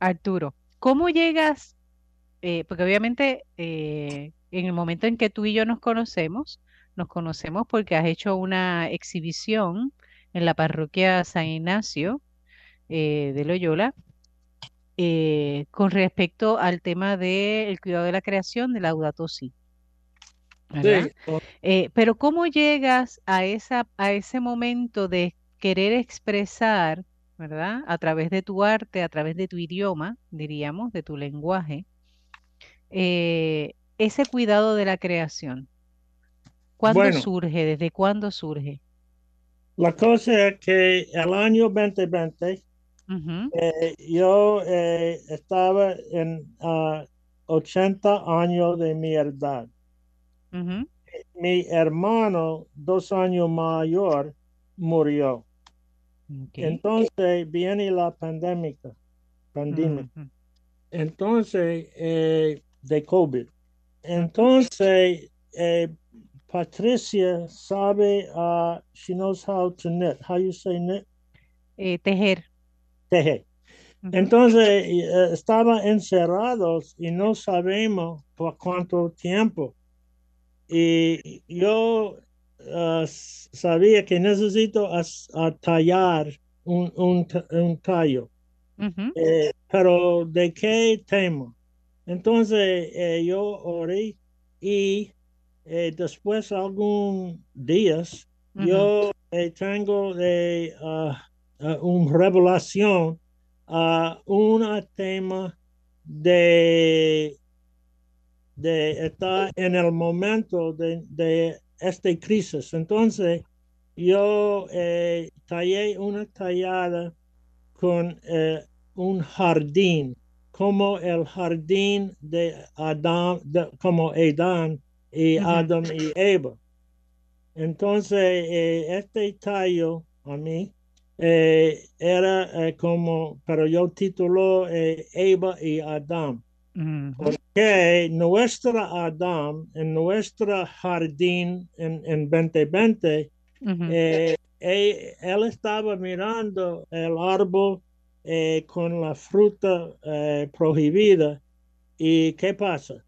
Arturo, ¿cómo llegas? Eh, porque obviamente eh, en el momento en que tú y yo nos conocemos, nos conocemos porque has hecho una exhibición en la parroquia San Ignacio eh, de Loyola con respecto al tema del cuidado de la creación de la Sí. pero ¿cómo llegas a, esa, a ese momento de querer expresar ¿verdad? A través de tu arte, a través de tu idioma, diríamos, de tu lenguaje, eh, ese cuidado de la creación. ¿Cuándo surge? ¿Desde cuándo surge? La cosa es que el año 2020 eh, yo eh, estaba en 80 ah, años de mi edad. Mi hermano, dos años mayor, murió. Entonces viene la pandemia, pandemia. Entonces, eh, de COVID. Entonces, Patricia sabe, uh, she knows how to knit. How you say knit? Tejer. Entonces, estaban encerrados y no sabemos por cuánto tiempo. Y yo Ah, sabía que necesito tallar un, un, tallo. Eh, pero ¿de qué tema? Entonces eh, yo oré y eh, después de algunos días yo tengo de, ah, ah, una revelación a un tema de, de estar en el momento de, de esta crisis. Entonces, yo eh, tallé una tallada con eh, un jardín, como el jardín de Adán, como Adán y Adam y Eva. Entonces, eh, este tallo a mí era como, pero yo titulo Eva y Adán. que nuestra Adán, en nuestro jardín en, en 2020, eh, él, estaba mirando el árbol eh, con la fruta eh, prohibida. ¿Y qué pasa?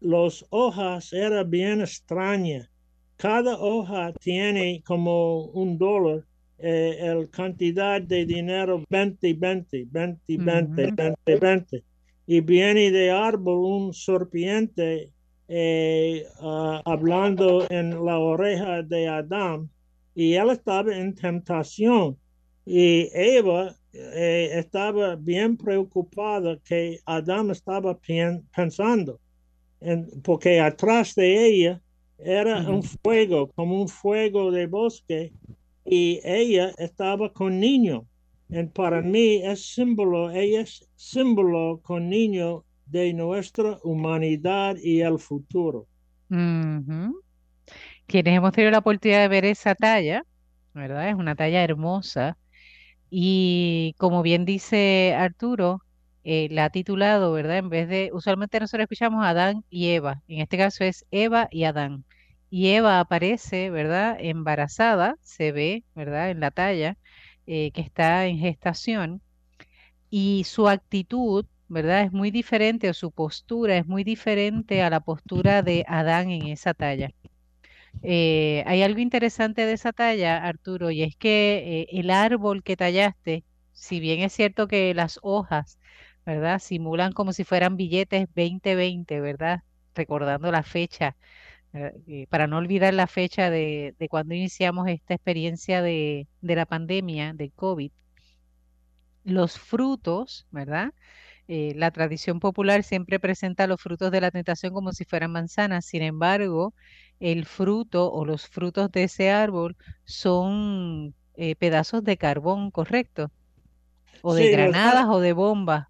Las hojas eran bien extrañas. Cada hoja tiene como un dólar eh, el cantidad de dinero 20, 20, 20, 20, 20, 20. Y viene de árbol un serpiente eh, uh, hablando en la oreja de Adán y él estaba en tentación. Y Eva eh, estaba bien preocupada que Adán estaba pensando, en, porque atrás de ella era un fuego, como un fuego de bosque, y ella estaba con niño. Y para mí es símbolo, ella es símbolo con niño de nuestra humanidad y el futuro. Quienes hemos tenido la oportunidad de ver esa talla, ¿verdad? Es una talla hermosa. Y como bien dice Arturo, eh, la ha titulado, ¿verdad? En vez de, usualmente nosotros escuchamos Adán y Eva, en este caso es Eva y Adán. Y Eva aparece, ¿verdad? Embarazada, se ve, ¿verdad? En la talla, eh, que está en gestación. Y su actitud, ¿verdad? Es muy diferente, o su postura es muy diferente a la postura de Adán en esa talla. Eh, hay algo interesante de esa talla, Arturo, y es que eh, el árbol que tallaste, si bien es cierto que las hojas, ¿verdad? Simulan como si fueran billetes 2020, ¿verdad? Recordando la fecha, eh, para no olvidar la fecha de, de cuando iniciamos esta experiencia de, de la pandemia de COVID. Los frutos, ¿verdad? la tradición popular siempre presenta los frutos de la tentación como si fueran manzanas. Sin embargo, el fruto o los frutos de ese árbol son eh, pedazos de carbón, ¿correcto? O de granadas o de bombas.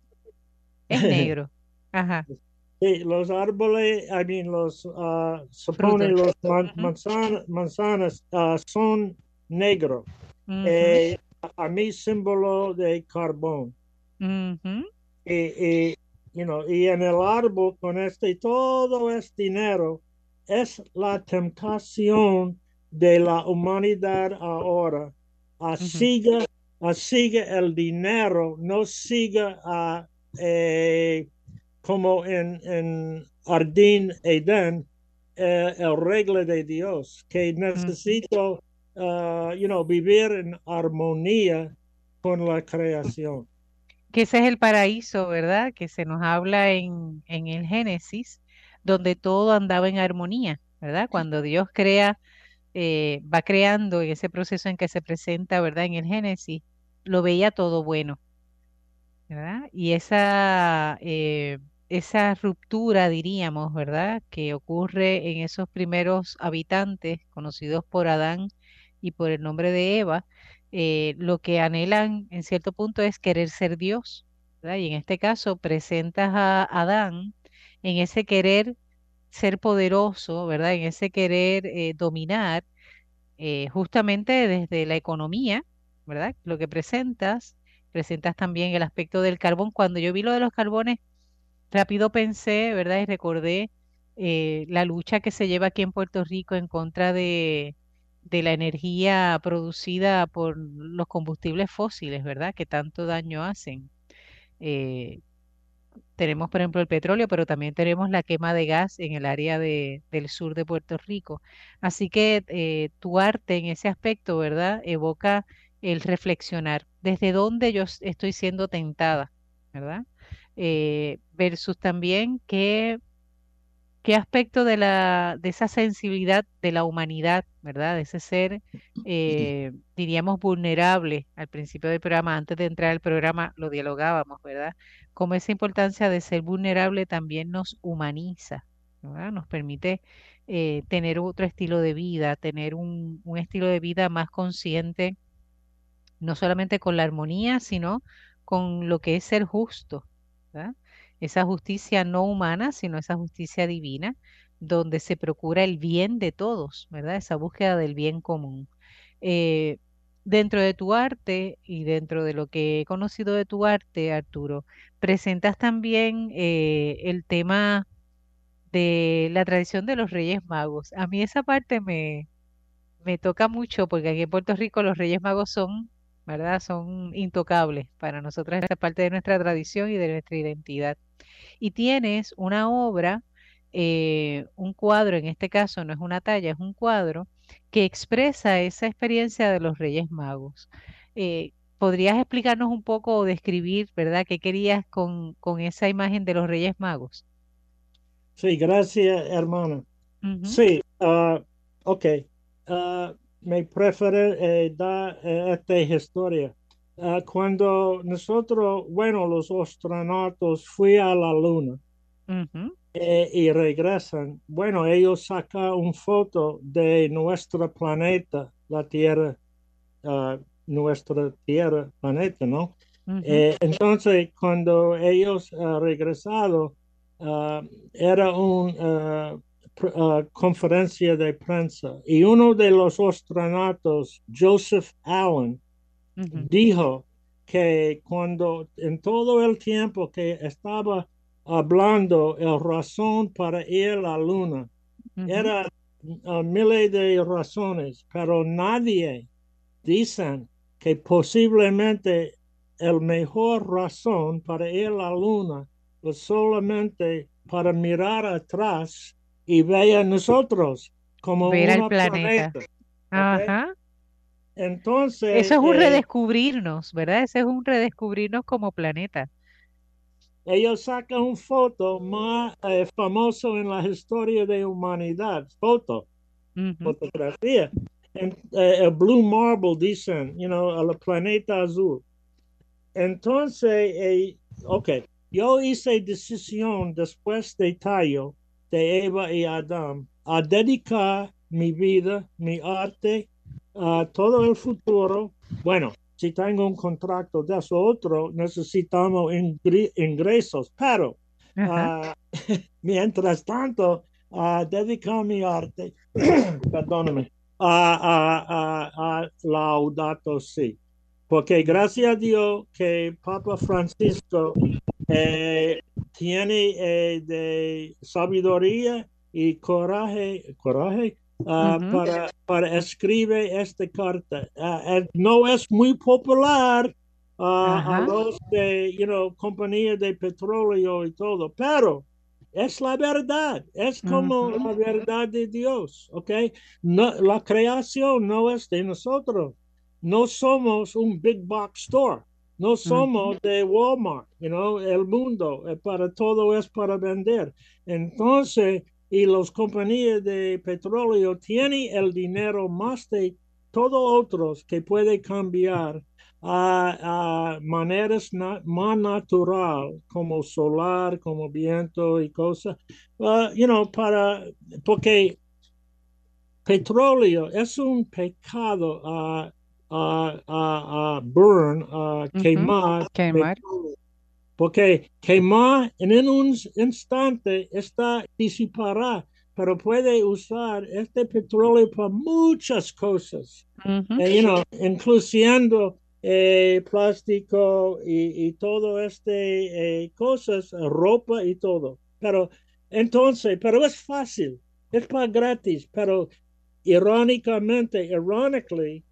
Es negro. Ajá. Sí, los árboles, I mean, los, uh, supone los manzanas uh, son negros. Eh, a mí símbolo de carbón. y, you know, y en el árbol con este, todo es dinero es la tentación de la humanidad ahora. A siga, a el dinero, no siga a, eh, como en, en Ardín Eden, eh, el regla de Dios, que necesito, uh, you know, vivir en armonía con la creación. Que ese es el paraíso, ¿verdad? Que se nos habla en, en el Génesis donde todo andaba en armonía, ¿verdad? Cuando Dios crea, eh, va creando en ese proceso en que se presenta, ¿verdad? En el Génesis, lo veía todo bueno, ¿verdad? Y esa, eh, esa ruptura, diríamos, ¿verdad? Que ocurre en esos primeros habitantes conocidos por Adán y por el nombre de Eva, eh, lo que anhelan en cierto punto es querer ser Dios, ¿verdad? Y en este caso presentas a Adán en ese querer ser poderoso, ¿verdad? En ese querer eh, dominar, eh, justamente desde la economía, ¿verdad? Lo que presentas, presentas también el aspecto del carbón. Cuando yo vi lo de los carbones, rápido pensé, ¿verdad? Y recordé eh, la lucha que se lleva aquí en Puerto Rico en contra de, la energía producida por los combustibles fósiles, ¿verdad? Que tanto daño hacen tenemos, por ejemplo, el petróleo, pero también tenemos la quema de gas en el área de, del sur de Puerto Rico. Así que eh, tu arte en ese aspecto, ¿verdad? Evoca el reflexionar. ¿Desde dónde yo estoy siendo tentada? ¿Verdad? Eh, versus también qué ¿Qué aspecto de, la, de esa sensibilidad de la humanidad, ¿verdad? De ese ser, eh, diríamos, vulnerable al principio del programa, antes de entrar al programa lo dialogábamos, ¿verdad? Como esa importancia de ser vulnerable también nos humaniza, ¿verdad? Nos permite eh, tener otro estilo de vida, tener un, un estilo de vida más consciente, no solamente con la armonía, sino con lo que es ser justo, esa justicia no humana, sino esa justicia divina, donde se procura el bien de todos, ¿verdad? Esa búsqueda del bien común. Eh, dentro de tu arte y dentro de lo que he conocido de tu arte, Arturo, presentas también eh, el tema de la tradición de los Reyes Magos. A mí esa parte me, me toca mucho porque aquí en Puerto Rico los Reyes Magos son, ¿verdad? Son intocables para nosotros, es parte de nuestra tradición y de nuestra identidad. Y tienes una obra, eh, un cuadro, en este caso no es una talla, es un cuadro que expresa esa experiencia de los Reyes Magos. Eh, ¿podrías explicarnos un poco o describir, ¿verdad?, qué querías con, con esa imagen de los Reyes Magos? Sí, gracias, hermana. Sí, uh, ok. Uh, me prefiero eh, dar eh, esta historia. Uh, cuando nosotros, bueno, los astronautas fui a la luna eh, y regresan, bueno, ellos sacan una foto de nuestro planeta, la Tierra, nuestra Tierra, planeta, ¿no? entonces, cuando ellos Uh, era una uh, conferencia de prensa. Y uno de los astronautas, Joseph Allen, dijo que cuando en todo el tiempo que estaba hablando el razón para ir a la luna, era miles de razones, pero nadie dicen que posiblemente el mejor razón para ir a la luna pues solamente para mirar atrás y ver a nosotros como ver planeta. Ajá. Entonces. Eso es un eh, redescubrirnos, ¿verdad? Ese es un redescubrirnos como planeta. Ellos sacan una foto más eh, famoso en la historia de humanidad, foto, fotografía. En, eh, el Blue Marble dicen, you know, el planeta azul. Entonces, ok, yo hice decisión después de tallo de Eva y Adán a dedicar mi vida, mi arte, a todo el futuro. Bueno, si tengo un contrato de eso otro, necesitamos ingresos, pero uh, mientras tanto, a dedicar mi arte, perdóname, a, a, a, Laudato Si. Porque gracias a Dios que Papa Francisco eh, tiene eh, de sabiduría y coraje, coraje ah, para, para escribir esta carta. Ah, no es muy popular ah, a los de, you know, compañías de petróleo y todo, pero es la verdad, es como la verdad de Dios, ¿ok? No, la creación no es de nosotros, no somos un big box store. No somos de Walmart, you know, el mundo, para todo es para vender. Entonces, y las compañías de petróleo tienen el dinero más de todos otros que puede cambiar a, maneras más natural, como solar, como viento y cosas, uh, you know, para, porque petróleo es un pecado uh, a, burn, a quemar. Quemar. Porque quemar en un instante está disipará, pero puede usar este petróleo para muchas cosas, eh, incluyendo eh, plástico y, todo este eh, cosas, ropa y todo. Pero entonces, pero es fácil, es para gratis, pero irónicamente, ironically,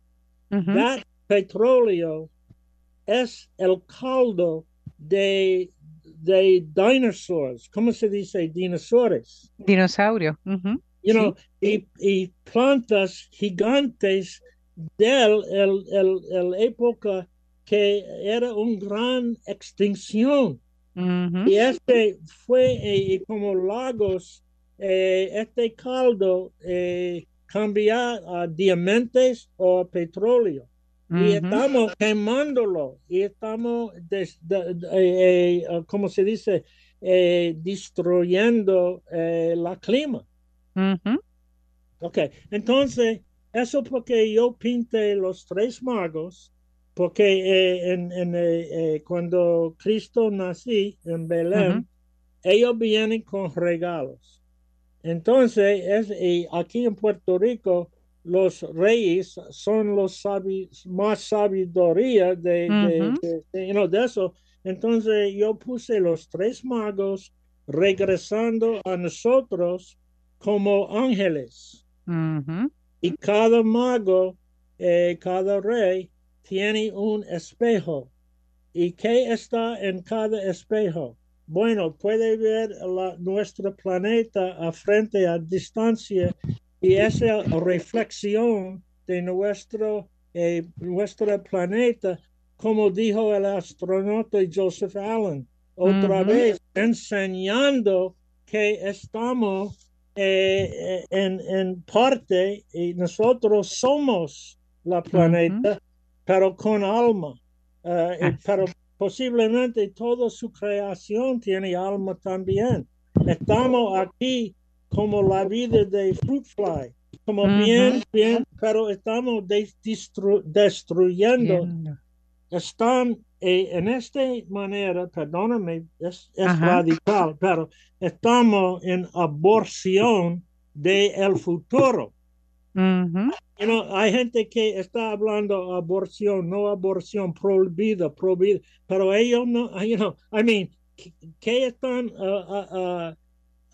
That petróleo es el caldo de, de dinosaurs. ¿Cómo se dice? Dinosaures. Dinosaurio. you know, y, y, plantas gigantes del el, el, el, época que era una gran extinción. Y este fue eh, como lagos, eh, este caldo eh, cambiar a diamantes o petróleo. Y estamos quemándolo y estamos, eh, eh, como se dice, eh, destruyendo la clima. Ok, entonces, eso porque yo pinté los tres magos, porque en, cuando Cristo nací en Belén, ellos vienen con regalos. Entonces, es, y aquí en Puerto Rico, los reyes son los más sabiduría de, de, eso. Entonces yo puse los tres magos regresando a nosotros como ángeles. Y cada mago, eh, cada rey tiene un espejo. ¿Y qué está en cada espejo? Bueno, puede ver nuestro planeta a frente, a distancia, y esa reflexión de nuestro, eh, nuestro planeta, como dijo el astronauta Joseph Allen, otra vez enseñando que estamos eh, en, en, parte y nosotros somos la planeta, pero con alma. Uh, pero posiblemente toda su creación tiene alma también. Estamos aquí como la vida de Fruit Fly, como bien, bien, pero estamos destruyendo. Están eh, en esta manera, perdóname, es, radical, pero estamos en aborción del el futuro hay gente que está hablando aborción, no aborción, prohibida, prohibida, pero ellos no, you know, I mean, ¿qué están, uh, uh,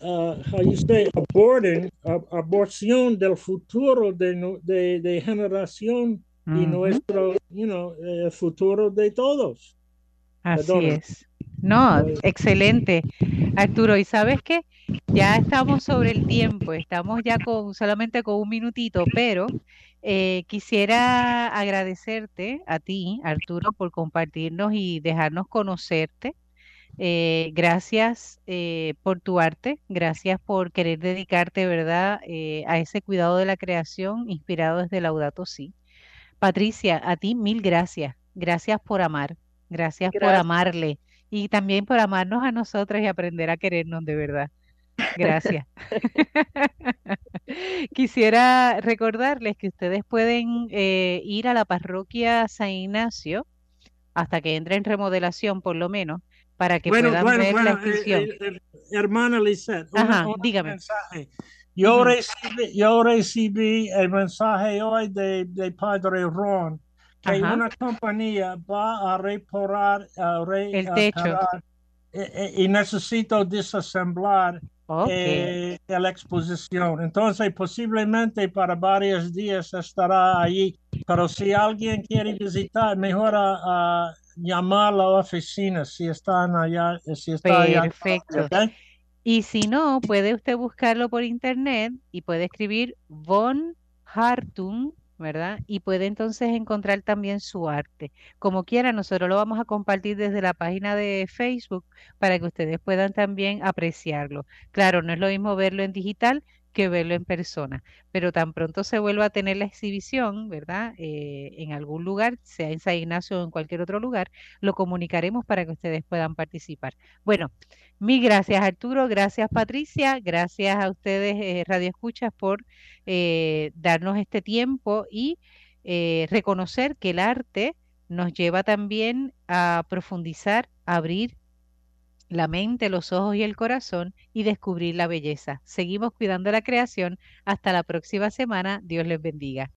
uh, how you say, aborting, aborción del futuro de, de, de generación y nuestro, you know, el futuro de todos? Así es. No, excelente, Arturo. ¿Y sabes qué? Ya estamos sobre el tiempo, estamos ya con solamente con un minutito, pero eh, quisiera agradecerte a ti, Arturo, por compartirnos y dejarnos conocerte. Eh, gracias eh, por tu arte, gracias por querer dedicarte, ¿verdad?, a ese cuidado de la creación inspirado desde Laudato Si. Patricia, a ti mil gracias. Gracias por amar, gracias. por amarle y también por amarnos a nosotras y aprender a querernos de verdad. Gracias. Quisiera recordarles que ustedes pueden eh, ir a la parroquia San Ignacio hasta que entre en remodelación, por lo menos, para que puedan ver la eh. Eh, hermana Lisette, Ajá, dígame. Yo, recibí, yo recibí el mensaje hoy de, de Padre Ron que una compañía va a reparar el techo y necesito desasemblar eh, la exposición. Entonces, posiblemente para varios días estará allí, pero si alguien quiere visitar, mejor a, llamar a la oficina si están allá. Si está Perfecto. Y si no, puede usted buscarlo por internet y puede escribir Von Hartung ¿verdad? Y puede entonces encontrar también su arte. Como quiera, nosotros lo vamos a compartir desde la página de Facebook para que ustedes puedan también apreciarlo. Claro, no es lo mismo verlo en digital que verlo en persona, pero tan pronto se vuelva a tener la exhibición, ¿verdad? Eh, en algún lugar, sea en San Ignacio o en cualquier otro lugar, lo comunicaremos para que ustedes puedan participar. Bueno, Mil gracias Arturo, gracias Patricia, gracias a ustedes eh, Radio Escuchas por eh, darnos este tiempo y eh, reconocer que el arte nos lleva también a profundizar, a abrir la mente, los ojos y el corazón y descubrir la belleza. Seguimos cuidando la creación. Hasta la próxima semana. Dios les bendiga.